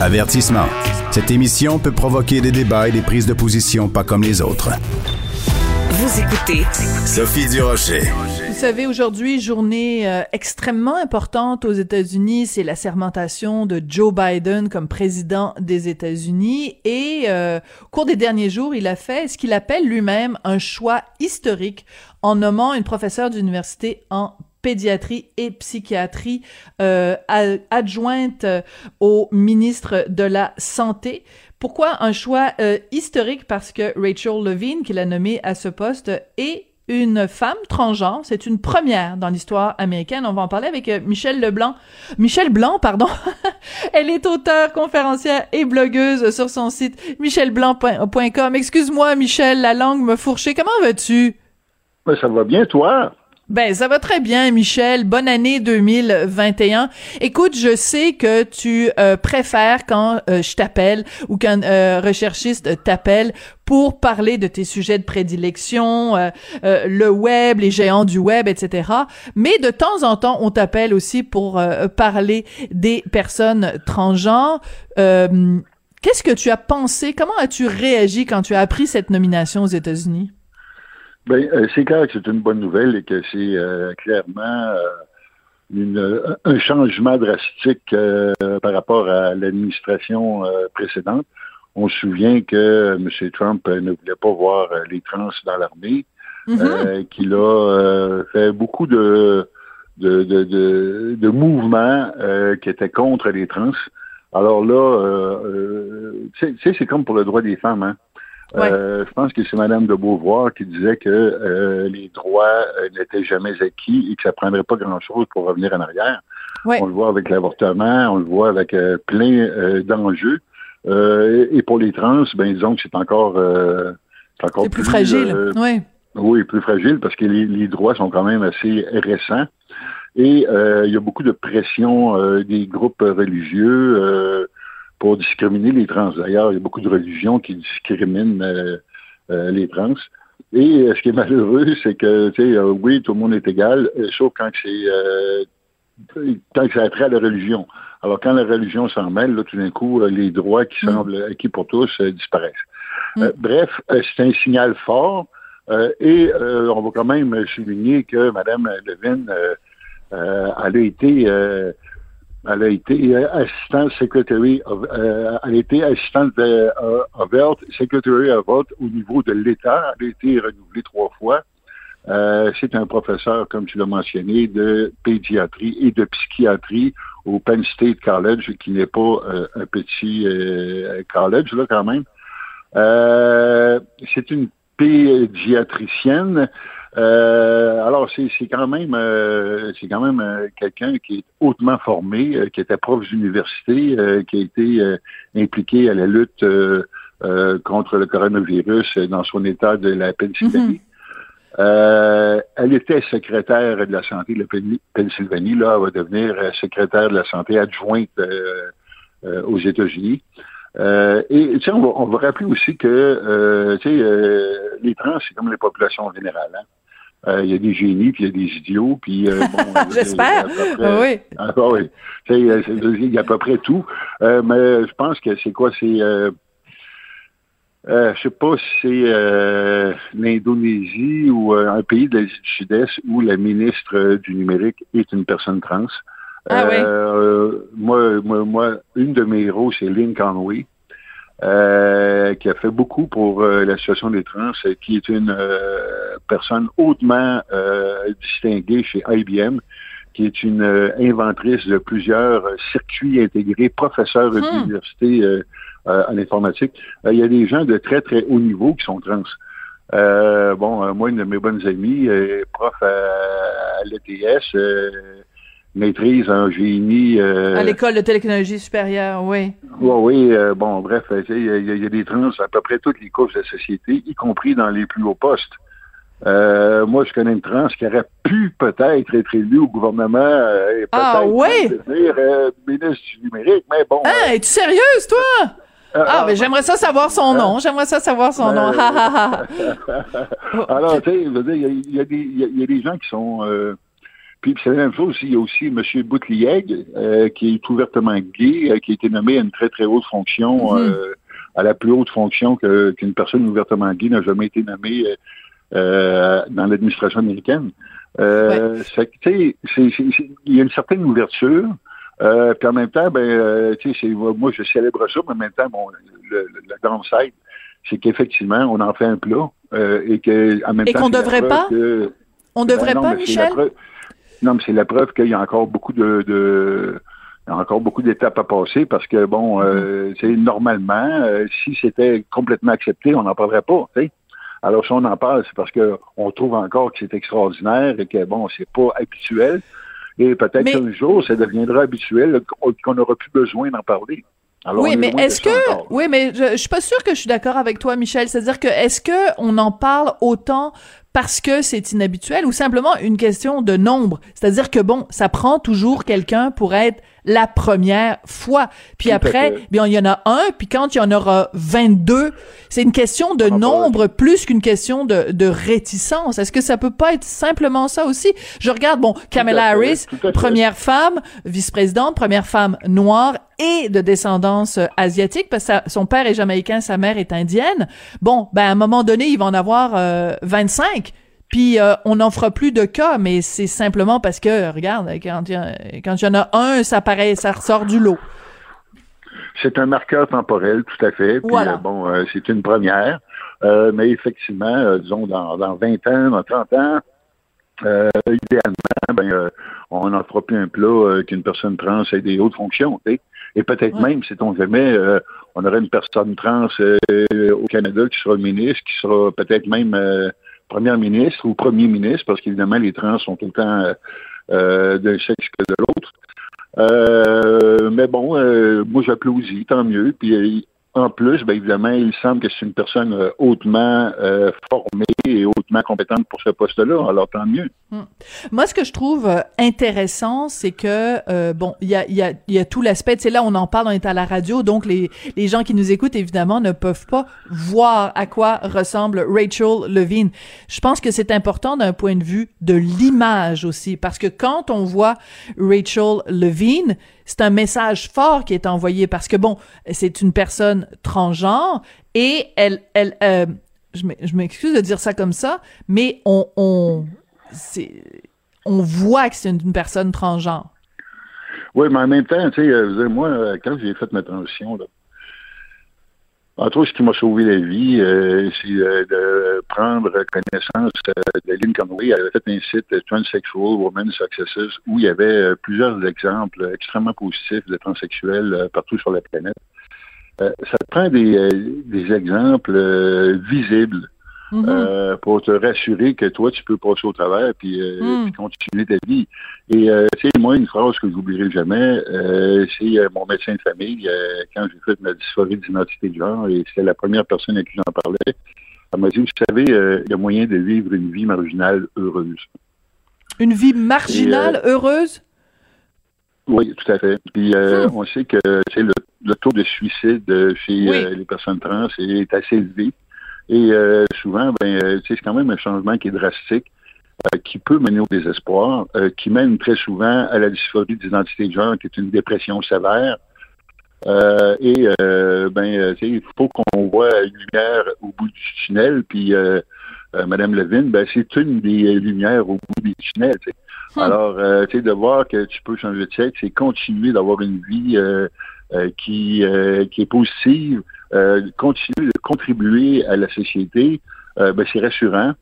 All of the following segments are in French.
Avertissement. Cette émission peut provoquer des débats et des prises de position pas comme les autres. Vous écoutez Sophie Durocher. Vous savez, aujourd'hui, journée euh, extrêmement importante aux États-Unis, c'est la sermentation de Joe Biden comme président des États-Unis. Et euh, au cours des derniers jours, il a fait ce qu'il appelle lui-même un choix historique en nommant une professeure d'université en pédiatrie et psychiatrie euh, adjointe euh, au ministre de la Santé. Pourquoi un choix euh, historique? Parce que Rachel Levine, qui l'a nommée à ce poste, est une femme transgenre. C'est une première dans l'histoire américaine. On va en parler avec Michel Leblanc. Michel Blanc, pardon. Elle est auteure, conférencière et blogueuse sur son site michelblanc.com. Excuse-moi, Michel, la langue me fourchait. Comment vas-tu? Ben, ça va bien, toi? Ben, ça va très bien, Michel. Bonne année 2021. Écoute, je sais que tu euh, préfères quand euh, je t'appelle ou qu'un euh, recherchiste t'appelle pour parler de tes sujets de prédilection, le web, les géants du web, etc. Mais de temps en temps, on t'appelle aussi pour parler des personnes transgenres. Qu'est-ce que tu as pensé? Comment as-tu réagi quand tu as appris cette nomination aux États-Unis? Ben, euh, c'est clair que c'est une bonne nouvelle et que c'est euh, clairement euh, une, un changement drastique par rapport à l'administration précédente. On se souvient que M. Trump ne voulait pas voir les trans dans l'armée, mm-hmm. qu'il a fait beaucoup de, de, de, de, de mouvements qui étaient contre les trans. Alors là, c'est comme pour le droit des femmes, hein. Euh, je pense que c'est Madame de Beauvoir qui disait que euh, les droits euh, n'étaient jamais acquis et que ça prendrait pas grand-chose pour revenir en arrière. On le voit avec l'avortement, on le voit avec plein d'enjeux. et pour les trans, ben disons que c'est encore, encore plus, fragile. oui. Oui, plus fragile parce que les, les, droits sont quand même assez récents. Et il y a beaucoup de pression des groupes religieux pour discriminer les trans. D'ailleurs, il y a beaucoup de religions qui discriminent euh, euh, les trans. Et euh, ce qui est malheureux, c'est que, tu sais, oui, tout le monde est égal, sauf quand c'est quand ça a trait à la religion. Alors, quand la religion s'en mêle, là, tout d'un coup, les droits qui mm. semblent acquis pour tous disparaissent. Mm. bref, c'est un signal fort. et on va quand même souligner que Mme Levin, elle a été elle a été euh, assistante secretary of, euh, elle a été assistante de, of Health, secretary of au niveau de l'État. Elle a été renouvelée trois fois. Euh, c'est un professeur, comme tu l'as mentionné, de pédiatrie et de psychiatrie au Penn State College, qui n'est pas euh, un petit college, là, quand même. c'est une pédiatricienne euh, alors, c'est quand même euh, c'est quand même euh, quelqu'un qui est hautement formé, qui était prof d'université, qui a été impliqué à la lutte contre le coronavirus dans son état de la Pennsylvanie. Mm-hmm. elle était secrétaire de la santé de la Pennsylvanie. Là, elle va devenir secrétaire de la santé adjointe aux États-Unis. et tu on on va rappeler aussi que tu sais, les trans, c'est comme les populations générales. Hein? Euh, il y a des génies, puis il y a des idiots, puis euh, J'espère. oui. Ah, oui. Il y a à peu près tout. Euh, mais je pense que c'est quoi? C'est euh, je sais pas si c'est l'Indonésie ou un pays de l'Asie du Sud-Est où la ministre du numérique est une personne trans. Ah, oui. moi, moi, moi, une de mes héros, c'est Lynn Conway. Euh, qui a fait beaucoup pour euh, la situation des trans, qui est une euh, personne hautement distinguée chez IBM, qui est une inventrice de plusieurs circuits intégrés, professeur hmm. d'université en informatique. Il y a des gens de très, très haut niveau qui sont trans. bon, moi, une de mes bonnes amies, prof à, à l'ETS, maîtrise en génie. Euh, à l'école de technologie supérieure, oui. Oui, oui. Euh, bon, bref, il y, a des trans à peu près toutes les couches de la société, y compris dans les plus hauts postes. Euh, moi, je connais une trans qui aurait pu peut-être être élue au gouvernement et ah, oui? devenir ministre du numérique, mais bon. Ah, es-tu sérieuse, toi? ah, ah mais j'aimerais ça savoir son nom. J'aimerais ça savoir son nom. Alors, tu sais, il y, a des gens qui sont Puis c'est la même chose, il y a aussi M. Boutlieg, euh, qui est ouvertement gay, euh, qui a été nommé à une très, très haute fonction, mm-hmm. à la plus haute fonction qu'une personne ouvertement gay n'a jamais été nommée dans l'administration américaine. Euh, il y a une certaine ouverture. Euh, puis en même temps, ben, euh, moi, je célèbre ça, mais en même temps, bon, le, le downside, c'est qu'effectivement, on en fait un plat euh, et que en même et qu'on devrait pas? on devrait ben pas, Michel? Non, mais c'est la preuve qu'il y a encore beaucoup de, de il y a encore beaucoup d'étapes à passer parce que bon, euh, mm-hmm. normalement, euh, si c'était complètement accepté, on n'en parlerait pas. Alors, si on en parle, c'est parce qu'on trouve encore que c'est extraordinaire et que, bon, c'est pas habituel. Et peut-être qu'un jour, ça deviendra habituel, qu'on n'aura plus besoin d'en parler. oui, mais est-ce que oui, mais je, je suis pas sûr que je suis d'accord avec toi, Michel. C'est-à-dire que est-ce que on en parle autant parce que c'est inhabituel ou simplement une question de nombre. C'est-à-dire que bon, ça prend toujours quelqu'un pour être la première fois. Puis après, bien, il y en a un, puis quand il y en aura 22, c'est une question de nombre plus qu'une question de, de réticence. Est-ce que ça peut pas être simplement ça aussi? Je regarde, bon, Kamala Harris, première femme, vice-présidente, première femme noire et de descendance euh, asiatique, parce que son père est jamaïcain, sa mère est indienne. Bon, ben à un moment donné, il va en avoir euh, 25. Puis euh, on n'en fera plus de cas, mais c'est simplement parce que, regarde, quand il y, en a un, ça paraît, ça ressort du lot. C'est un marqueur temporel, tout à fait. Puis, euh, bon, euh, c'est une première. mais effectivement, disons, dans, 20 ans, dans 30 ans, idéalement, ben, on n'en fera plus un plat qu'une personne trans ait des hautes fonctions. Et peut-être même, si on jamais, on aurait une personne trans au Canada qui sera ministre, qui sera peut-être même première ministre ou premier ministre, parce qu'évidemment, les trans sont temps euh, euh d'un sexe que de l'autre. Euh, mais bon, euh, moi j'applaudis, tant mieux. Puis en plus, bien évidemment, il semble que c'est une personne euh, hautement euh, formée et hautement compétente pour ce poste-là. Alors, tant mieux. Hmm. Moi, ce que je trouve euh, intéressant, c'est que, bon, il y a, y, a, y a tout l'aspect, tu sais, là, on en parle, on est à la radio, donc les, les gens qui nous écoutent, évidemment, ne peuvent pas voir à quoi ressemble Rachel Levine. Je pense que c'est important d'un point de vue de l'image aussi, parce que quand on voit Rachel Levine, c'est un message fort qui est envoyé parce que bon, c'est une personne transgenre et elle, elle, euh, je m'excuse de dire ça comme ça, mais on, on, on voit que c'est une, personne transgenre. Oui, mais en même temps, tu sais, euh, moi, euh, quand j'ai fait ma transition, là, entre autres, ce qui m'a sauvé la vie, euh, c'est euh, de prendre connaissance euh, de Lynn Conway. Elle avait fait un site Transsexual Women Successes où il y avait plusieurs exemples extrêmement positifs de transsexuels partout sur la planète. ça prend des, des exemples visibles Mm-hmm. Euh, pour te rassurer que toi, tu peux passer au travers puis, euh, mm. continuer ta vie. Et euh, tu sais, moi, une phrase que je n'oublierai jamais, c'est mon médecin de famille, quand j'ai fait ma dysphorie d'identité de genre, et c'était la première personne à qui j'en parlais, elle m'a dit, vous savez, il y a moyen de vivre une vie marginale heureuse. Une vie marginale heureuse? Oui, tout à fait. Puis hmm. on sait que le, le taux de suicide chez les personnes trans est assez élevé. Et euh, souvent, ben, euh, c'est quand même un changement qui est drastique, euh, qui peut mener au désespoir, qui mène très souvent à la dysphorie d'identité de genre, qui est une dépression sévère. et ben, il faut qu'on voit une lumière au bout du tunnel, puis Madame Levine, ben, c'est une des lumières au bout du tunnel. Hmm. Alors, tu sais, de voir que tu peux changer de sexe, c'est continuer d'avoir une vie qui, qui est positive, euh, continuer de contribuer à la société, euh, ben, c'est rassurant.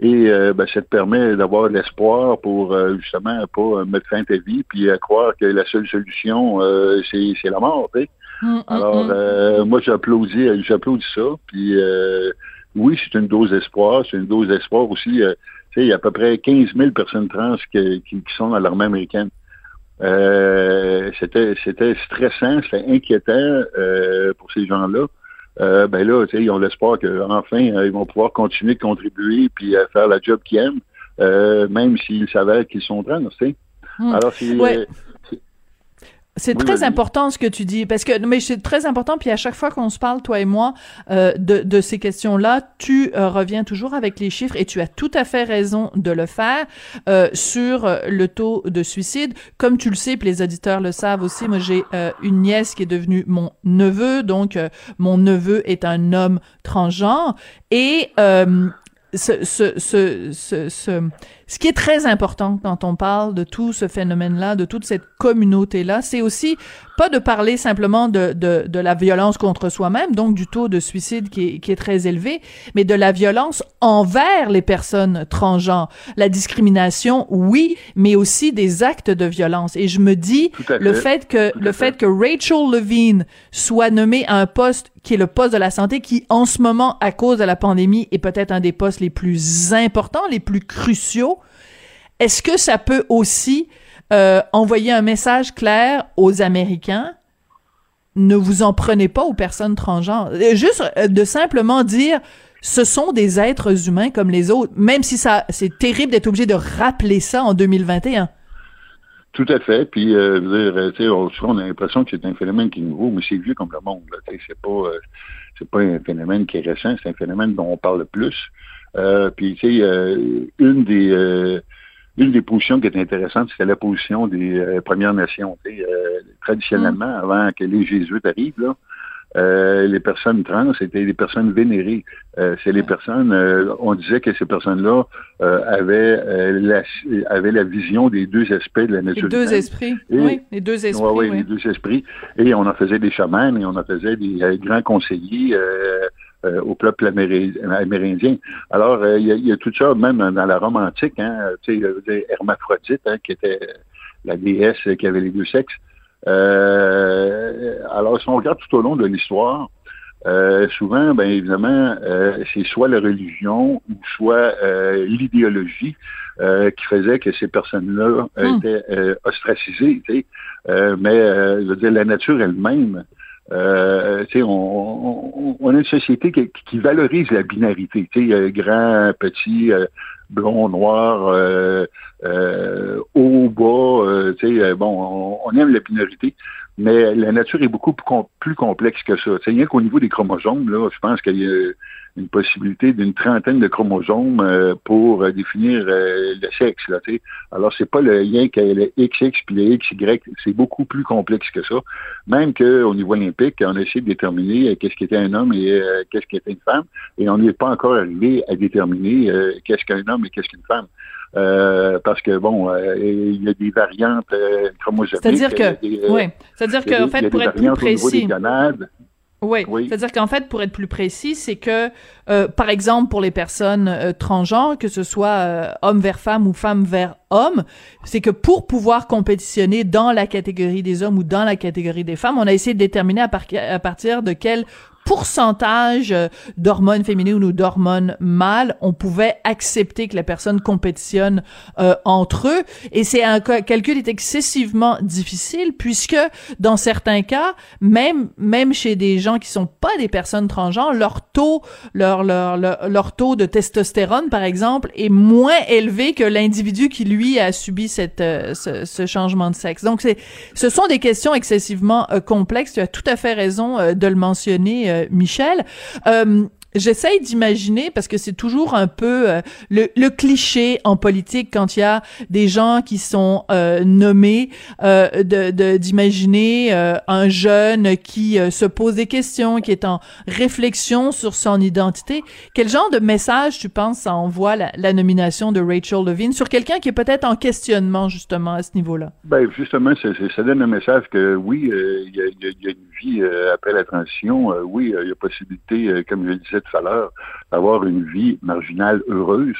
Et euh, ben, ça te permet d'avoir de l'espoir pour justement pas mettre fin à ta vie puis à croire que la seule solution c'est la mort. Tu mm, mm, Alors mm. moi j'applaudis j'applaudis ça. Puis oui, c'est une dose d'espoir, c'est une dose d'espoir aussi. il y a à peu près 15 000 personnes trans qui, qui sont dans l'armée américaine. C'était c'était stressant, c'était inquiétant pour ces gens-là. Euh, ben là, ils ont l'espoir qu'enfin, euh, ils vont pouvoir continuer de contribuer puis faire la job qu'ils aiment, euh, même s'ils savaient qu'ils sont trans. Hmm. Alors, c'est... Très important ce que tu dis parce que mais c'est très important puis à chaque fois qu'on se parle toi et moi euh, de, de ces questions-là, tu euh, reviens toujours avec les chiffres et tu as tout à fait raison de le faire euh, sur euh, le taux de suicide. Comme tu le sais, puis les auditeurs le savent aussi, moi j'ai une nièce qui est devenue mon neveu, donc mon neveu est un homme transgenre et ce, ce, ce, ce, ce, qui est très important quand on parle de tout ce phénomène-là, de toute cette communauté-là, c'est aussi pas de parler simplement de, de, de la violence contre soi-même, donc du taux de suicide qui est, qui est très élevé, mais de la violence envers les personnes transgenres. La discrimination, oui, mais aussi des actes de violence. Et je me dis, le fait que, le fait, que Rachel Levine soit nommée à un poste qui est le poste de la santé, qui en ce moment, à cause de la pandémie, est peut-être un des postes les plus importants, les plus cruciaux, est-ce que ça peut aussi euh, envoyer un message clair aux Américains? Ne vous en prenez pas aux personnes transgenres. Euh, juste euh, de simplement dire ce sont des êtres humains comme les autres, même si ça c'est terrible d'être obligé de rappeler ça en 2021. Tout à fait. Puis, euh, dire, on, on a l'impression que c'est un phénomène qui est nouveau, mais c'est vieux comme le monde. C'est pas, c'est pas un phénomène qui est récent. C'est un phénomène dont on parle le plus. puis, tu sais, une des une des positions qui est intéressante, c'était la position des euh, Premières Nations. Euh, traditionnellement, mm. avant que les Jésuites arrivent, là, euh, les personnes trans étaient des personnes vénérées. c'est les personnes, on disait que ces personnes-là avaient, la, avaient la vision des deux aspects de la nature. Les deux esprits, oui, les deux esprits. oui, les deux esprits. Et on en faisait des chamans et on en faisait des grands conseillers euh, au peuple amérindien. Alors, euh, il y, a, tout ça, même dans la Rome antique, hein, tu sais, Hermaphrodite, hein, qui était la déesse qui avait les deux sexes. Euh, alors, si on regarde tout au long de l'histoire, souvent, ben évidemment, c'est soit la religion ou soit l'idéologie qui faisait que ces personnes-là hmm. étaient ostracisées. Tu sais. mais je veux dire, la nature elle-même euh, on, on, a une société qui, valorise la binarité, euh, grand, petit, euh, blond, noir, euh, euh haut, bas, euh, bon, on, aime la binarité, mais la nature est beaucoup plus, complexe que ça. Rien qu'au niveau des chromosomes, là, je pense qu'il y a une possibilité d'une trentaine de chromosomes euh, pour euh, définir euh, le sexe. Là, Alors, c'est pas le lien qu'il y a le XX puis le XY, c'est beaucoup plus complexe que ça. Même qu'au niveau olympique, on a essayé de déterminer qu'est-ce qui était un homme et qu'est-ce qui était une femme, et on n'est pas encore arrivé à déterminer qu'est-ce qu'un homme et qu'est-ce qu'une femme. parce que bon, il y a des variantes chromosomiques. C'est-à-dire que, oui, c'est-à-dire qu'en fait, pour être plus précis, oui, c'est-à-dire qu'en fait, pour être plus précis, c'est que, euh, par exemple, pour les personnes euh, transgenres, que ce soit euh, homme vers femme ou femme vers homme, c'est que pour pouvoir compétitionner dans la catégorie des hommes ou dans la catégorie des femmes, on a essayé de déterminer à, à partir de quel pourcentage euh, d'hormones féminines ou d'hormones mâles on pouvait accepter que la personne compétitionne euh, entre eux. Et c'est un calcul est excessivement difficile puisque dans certains cas même même chez des gens qui sont pas des personnes transgenres leur taux leur leur leur, taux de testostérone par exemple est moins élevé que l'individu qui lui a subi cette euh, ce, ce, changement de sexe. Donc c'est ce sont des questions excessivement complexes. Tu as tout à fait raison de le mentionner euh, Michel. Euh, J'essaye d'imaginer parce que c'est toujours un peu euh, le, cliché en politique quand il y a des gens qui sont nommés de d'imaginer un jeune qui se pose des questions, qui est en réflexion sur son identité. Quel genre de message tu penses ça envoie la, nomination de Rachel Levine sur quelqu'un qui est peut-être en questionnement justement à ce niveau-là? Ben justement, ça, ça donne un message que oui, il y a, y, a, une vie après la transition. oui, il y a possibilité, comme je le disais tout à l'heure, d'avoir une vie marginale heureuse.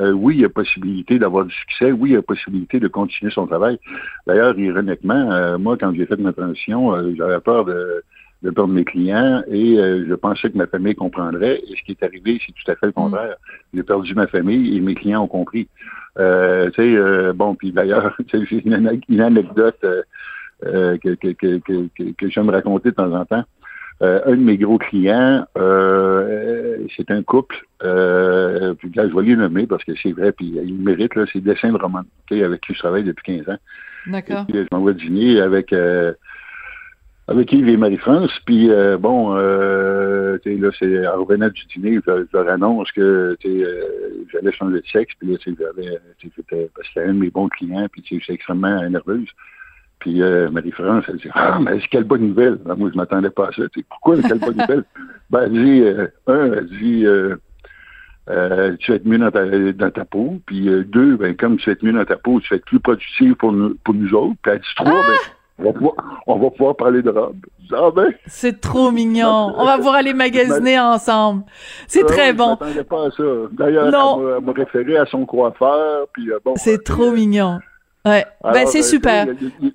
Euh, oui, il y a possibilité d'avoir du succès. Oui, il y a possibilité de continuer son travail. D'ailleurs, ironiquement, euh, moi, quand j'ai fait ma transition, euh, j'avais peur de, de, perdre mes clients et je pensais que ma famille comprendrait. Et ce qui est arrivé, c'est tout à fait le contraire. J'ai perdu ma famille et mes clients ont compris. tu sais, bon, puis d'ailleurs, j'ai une, une, anecdote que, que, que, que, que j'aime raconter de temps en temps. Euh, un de mes gros clients, euh, c'est un couple, euh, puis là, je vais les nommer parce que c'est vrai, puis il mérite, c'est Dessin de Roman, avec qui je travaille depuis 15 ans. D'accord. je m'en vais dîner avec avec Yves et Marie-France. Puis bon, euh, là, c'est en revenant du dîner, je, leur annonce que j'allais changer de sexe. Puis là, j'avais, c'était parce que c'était un de mes bons clients. Puis c'est extrêmement nerveuse. Puis Marie-France, elle dit Ah, mais quelle bonne nouvelle. Ben, moi, je m'attendais pas à ça. pourquoi quelle bonne nouvelle? Ben, elle dit un, elle dit euh, tu vas être mieux dans ta, dans ta peau. Puis euh, deux, ben, comme tu vas être mieux dans ta peau, tu vas être plus productif pour nous, pour nous autres. Puis elle dit trois, ben, on va, pouvoir, on va pouvoir parler de robe. Ah ben, c'est trop mignon. On va pouvoir aller magasiner ensemble. C'est très bon. Je pas à ça. D'ailleurs, elle m'a référé à son coiffeur. Puis euh, bon. C'est trop mignon. Ouais. ben c'est super. Il y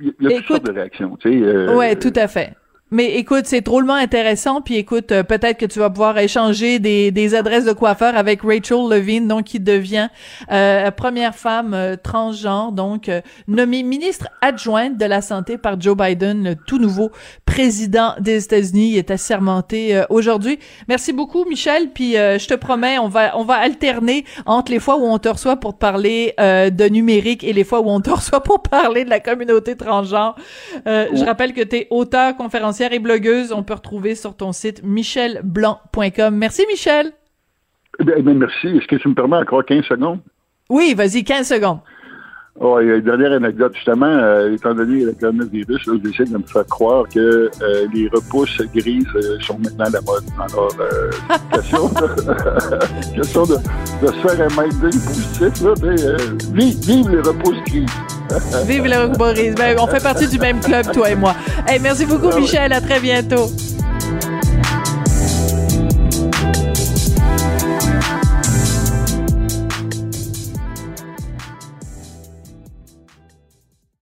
a, toutes sortes de réactions. Tu sais, ouais, tout à fait. Mais écoute, c'est drôlement intéressant. Puis écoute, euh, peut-être que tu vas pouvoir échanger des, des adresses de coiffeurs avec Rachel Levine, donc qui devient euh, première femme euh, transgenre, donc euh, nommée ministre adjointe de la santé par Joe Biden, le tout nouveau président des États-Unis. Il est assermenté aujourd'hui. Merci beaucoup, Michel. Puis je te promets, on va on va alterner entre les fois où on te reçoit pour te parler de numérique et les fois où on te reçoit pour parler de la communauté transgenre. Je rappelle que tu es auteur, conférencier et blogueuse. On peut retrouver sur ton site michelblanc.com. Merci, Michel. Eh bien, eh merci. Est-ce que tu me permets encore 15 secondes? Oui, vas-y, 15 secondes. Oh, il y a une dernière anecdote, justement, euh, étant donné le coronavirus, là, j'essaie de me faire croire que euh, les repousses grises euh, sont maintenant la mode. Alors, question, de, question de, de, se faire un minding positif, là, mais vive, vive les repousses grises. Vive les repousses grises. Ben, on fait partie du même club, toi et moi. Hey, merci beaucoup, ah Michel. À très bientôt.